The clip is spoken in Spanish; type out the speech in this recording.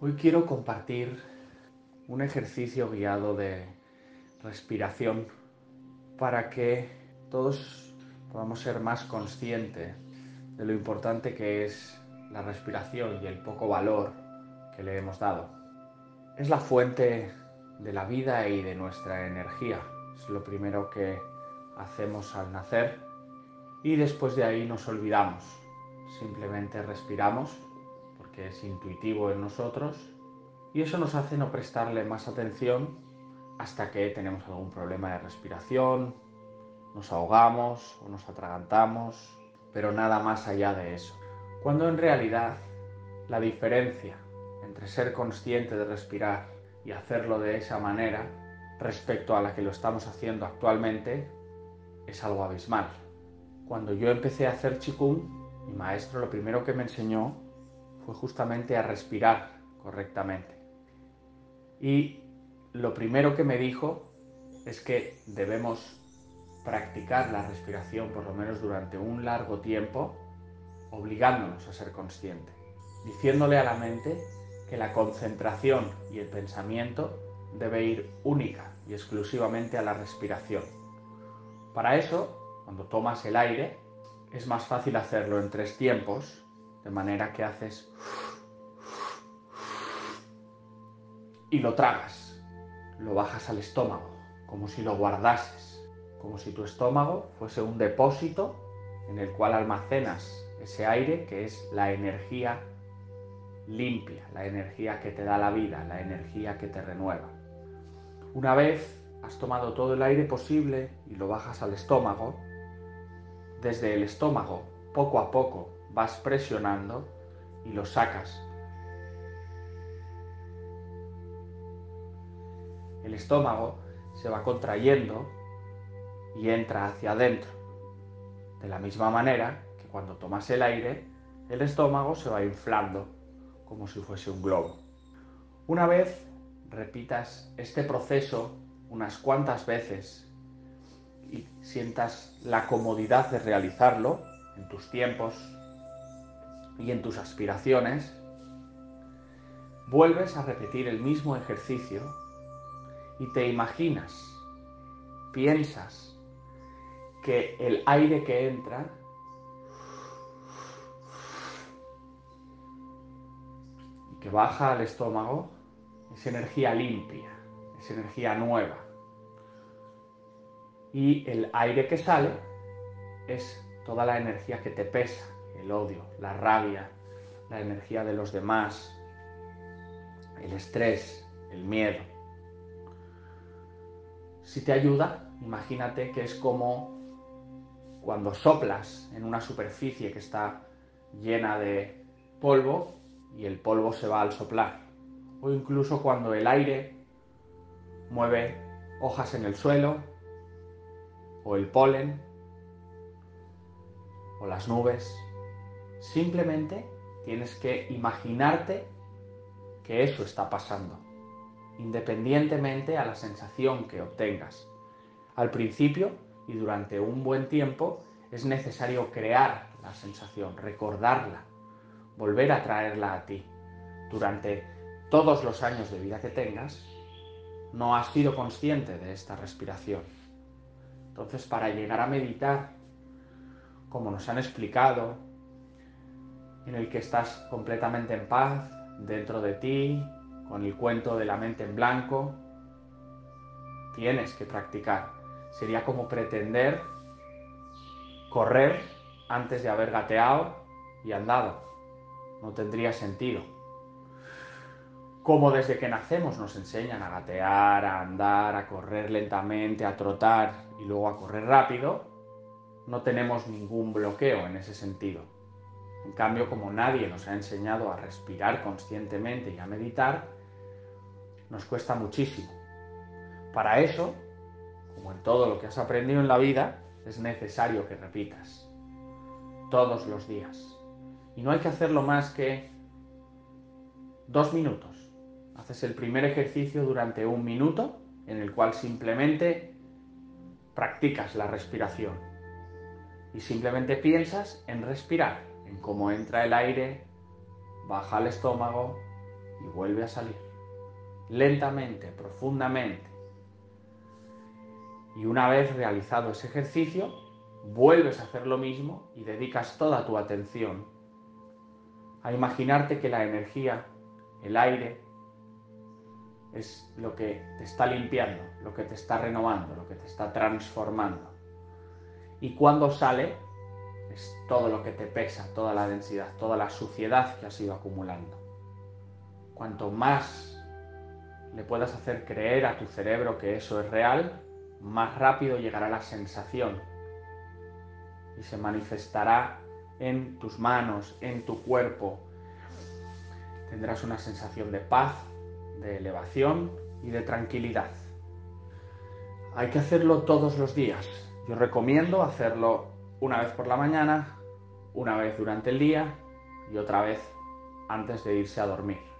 Hoy quiero compartir un ejercicio guiado de respiración para que todos podamos ser más conscientes de lo importante que es la respiración y el poco valor que le hemos dado. Es la fuente de la vida y de nuestra energía. Es lo primero que hacemos al nacer y después de ahí nos olvidamos. Simplemente respiramos porque es intuitivo en nosotros y eso nos hace no prestarle más atención hasta que tenemos algún problema de respiración, nos ahogamos o nos atragantamos, pero nada más allá de eso. Cuando en realidad la diferencia entre ser consciente de respirar y hacerlo de esa manera respecto a la que lo estamos haciendo actualmente es algo abismal. Cuando yo empecé a hacer chikung, mi maestro lo primero que me enseñó fue justamente a respirar correctamente. Y lo primero que me dijo es que debemos practicar la respiración por lo menos durante un largo tiempo, obligándonos a ser consciente, diciéndole a la mente que la concentración y el pensamiento debe ir única y exclusivamente a la respiración. Para eso, cuando tomas el aire, es más fácil hacerlo en tres tiempos, de manera que haces y lo tragas, lo bajas al estómago, como si lo guardases, como si tu estómago fuese un depósito en el cual almacenas ese aire que es la energía limpia, la energía que te da la vida, la energía que te renueva. Una vez has tomado todo el aire posible y lo bajas al estómago, desde el estómago poco a poco vas presionando y lo sacas. El estómago se va contrayendo y entra hacia adentro. De la misma manera que cuando tomas el aire, el estómago se va inflando como si fuese un globo. Una vez repitas este proceso unas cuantas veces y sientas la comodidad de realizarlo en tus tiempos y en tus aspiraciones, vuelves a repetir el mismo ejercicio y te imaginas, piensas que el aire que entra que baja al estómago es energía limpia, es energía nueva. Y el aire que sale es toda la energía que te pesa, el odio, la rabia, la energía de los demás, el estrés, el miedo. Si te ayuda, imagínate que es como cuando soplas en una superficie que está llena de polvo y el polvo se va al soplar. O incluso cuando el aire mueve hojas en el suelo, o el polen, o las nubes. Simplemente tienes que imaginarte que eso está pasando, independientemente a la sensación que obtengas. Al principio y durante un buen tiempo es necesario crear la sensación, recordarla, volver a traerla a ti. Durante todos los años de vida que tengas, no has sido consciente de esta respiración. Entonces, para llegar a meditar, como nos han explicado, en el que estás completamente en paz, dentro de ti, con el cuento de la mente en blanco, tienes que practicar. Sería como pretender correr antes de haber gateado y andado no tendría sentido. Como desde que nacemos nos enseñan a gatear, a andar, a correr lentamente, a trotar y luego a correr rápido, no tenemos ningún bloqueo en ese sentido. En cambio, como nadie nos ha enseñado a respirar conscientemente y a meditar, nos cuesta muchísimo. Para eso, como en todo lo que has aprendido en la vida, es necesario que repitas todos los días. Y no hay que hacerlo más que dos minutos. Haces el primer ejercicio durante un minuto en el cual simplemente practicas la respiración. Y simplemente piensas en respirar, en cómo entra el aire, baja al estómago y vuelve a salir. Lentamente, profundamente. Y una vez realizado ese ejercicio, vuelves a hacer lo mismo y dedicas toda tu atención a imaginarte que la energía, el aire, es lo que te está limpiando, lo que te está renovando, lo que te está transformando. Y cuando sale, es todo lo que te pesa, toda la densidad, toda la suciedad que has ido acumulando. Cuanto más le puedas hacer creer a tu cerebro que eso es real, más rápido llegará la sensación y se manifestará en tus manos, en tu cuerpo. Tendrás una sensación de paz, de elevación y de tranquilidad. Hay que hacerlo todos los días. Yo recomiendo hacerlo una vez por la mañana, una vez durante el día y otra vez antes de irse a dormir.